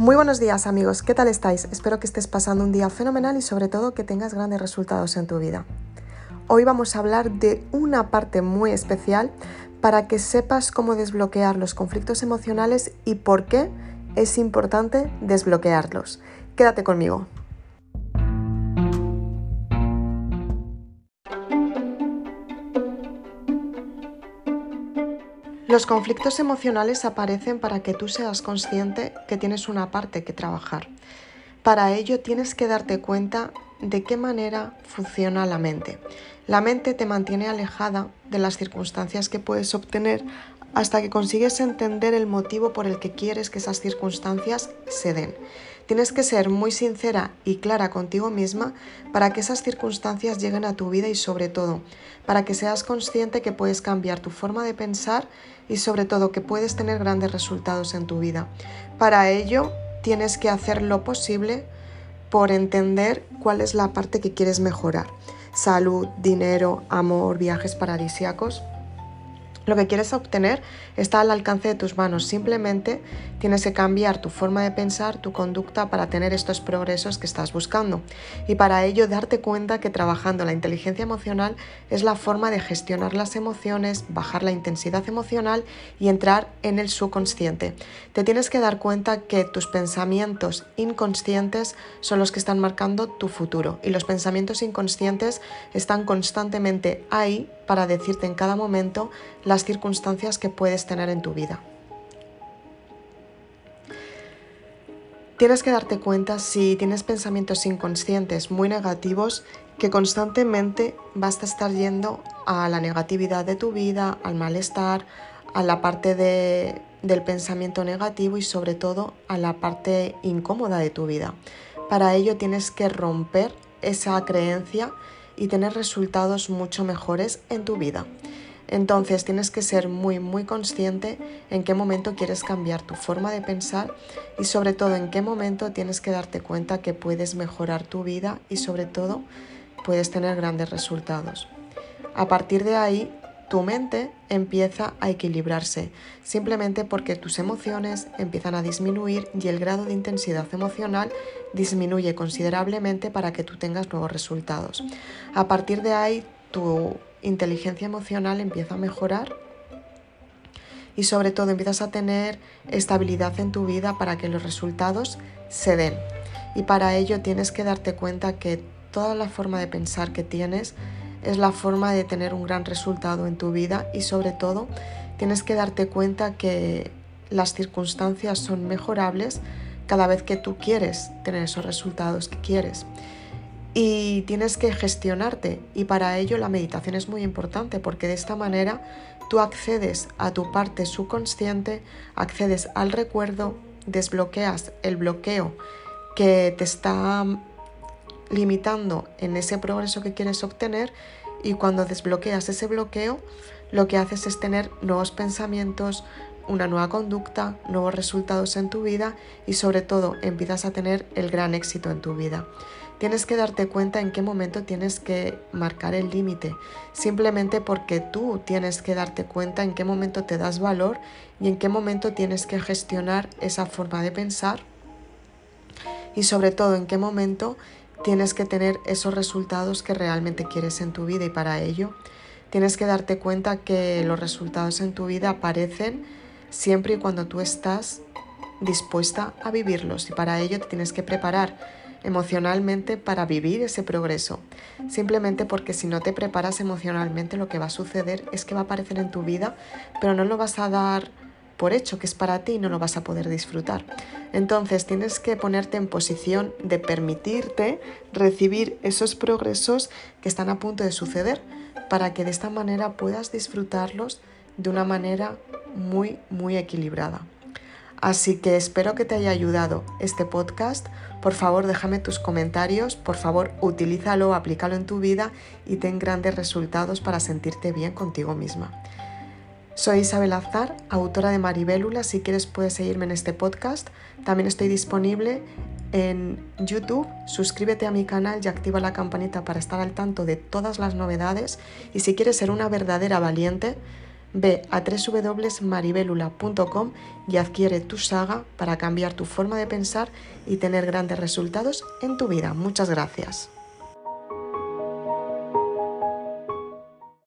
Muy buenos días amigos, ¿qué tal estáis? Espero que estés pasando un día fenomenal y sobre todo que tengas grandes resultados en tu vida. Hoy vamos a hablar de una parte muy especial para que sepas cómo desbloquear los conflictos emocionales y por qué es importante desbloquearlos. Quédate conmigo. Los conflictos emocionales aparecen para que tú seas consciente que tienes una parte que trabajar. Para ello tienes que darte cuenta de qué manera funciona la mente. La mente te mantiene alejada de las circunstancias que puedes obtener hasta que consigues entender el motivo por el que quieres que esas circunstancias se den. Tienes que ser muy sincera y clara contigo misma para que esas circunstancias lleguen a tu vida y sobre todo para que seas consciente que puedes cambiar tu forma de pensar y sobre todo que puedes tener grandes resultados en tu vida. Para ello tienes que hacer lo posible por entender cuál es la parte que quieres mejorar. Salud, dinero, amor, viajes paradisíacos. Lo que quieres obtener está al alcance de tus manos. Simplemente tienes que cambiar tu forma de pensar, tu conducta para tener estos progresos que estás buscando. Y para ello darte cuenta que trabajando la inteligencia emocional es la forma de gestionar las emociones, bajar la intensidad emocional y entrar en el subconsciente. Te tienes que dar cuenta que tus pensamientos inconscientes son los que están marcando tu futuro y los pensamientos inconscientes están constantemente ahí para decirte en cada momento las circunstancias que puedes tener en tu vida. Tienes que darte cuenta si tienes pensamientos inconscientes muy negativos que constantemente vas a estar yendo a la negatividad de tu vida, al malestar, a la parte del pensamiento negativo y sobre todo a la parte incómoda de tu vida. Para ello tienes que romper esa creencia y tener resultados mucho mejores en tu vida. Entonces tienes que ser muy muy consciente en qué momento quieres cambiar tu forma de pensar y sobre todo en qué momento tienes que darte cuenta que puedes mejorar tu vida y sobre todo puedes tener grandes resultados. A partir de ahí tu mente empieza a equilibrarse, simplemente porque tus emociones empiezan a disminuir y el grado de intensidad emocional disminuye considerablemente para que tú tengas nuevos resultados. A partir de ahí, tu inteligencia emocional empieza a mejorar y sobre todo empiezas a tener estabilidad en tu vida para que los resultados se den. Y para ello tienes que darte cuenta que toda la forma de pensar que tienes es la forma de tener un gran resultado en tu vida y sobre todo tienes que darte cuenta que las circunstancias son mejorables cada vez que tú quieres tener esos resultados que quieres. Y tienes que gestionarte y para ello la meditación es muy importante porque de esta manera tú accedes a tu parte subconsciente, accedes al recuerdo, desbloqueas el bloqueo que te está limitando en ese progreso que quieres obtener y cuando desbloqueas ese bloqueo lo que haces es tener nuevos pensamientos, una nueva conducta, nuevos resultados en tu vida y sobre todo empiezas a tener el gran éxito en tu vida. Tienes que darte cuenta en qué momento tienes que marcar el límite, simplemente porque tú tienes que darte cuenta en qué momento te das valor y en qué momento tienes que gestionar esa forma de pensar. Y sobre todo en qué momento tienes que tener esos resultados que realmente quieres en tu vida. Y para ello tienes que darte cuenta que los resultados en tu vida aparecen siempre y cuando tú estás dispuesta a vivirlos. Y para ello te tienes que preparar emocionalmente para vivir ese progreso. Simplemente porque si no te preparas emocionalmente lo que va a suceder es que va a aparecer en tu vida, pero no lo vas a dar por hecho que es para ti y no lo vas a poder disfrutar. Entonces tienes que ponerte en posición de permitirte recibir esos progresos que están a punto de suceder para que de esta manera puedas disfrutarlos de una manera muy, muy equilibrada. Así que espero que te haya ayudado este podcast. Por favor, déjame tus comentarios, por favor, utilízalo, aplícalo en tu vida y ten grandes resultados para sentirte bien contigo misma. Soy Isabel Azar, autora de Maribélula. Si quieres puedes seguirme en este podcast. También estoy disponible en YouTube. Suscríbete a mi canal y activa la campanita para estar al tanto de todas las novedades. Y si quieres ser una verdadera valiente, Ve a www.maribelula.com y adquiere tu saga para cambiar tu forma de pensar y tener grandes resultados en tu vida. Muchas gracias.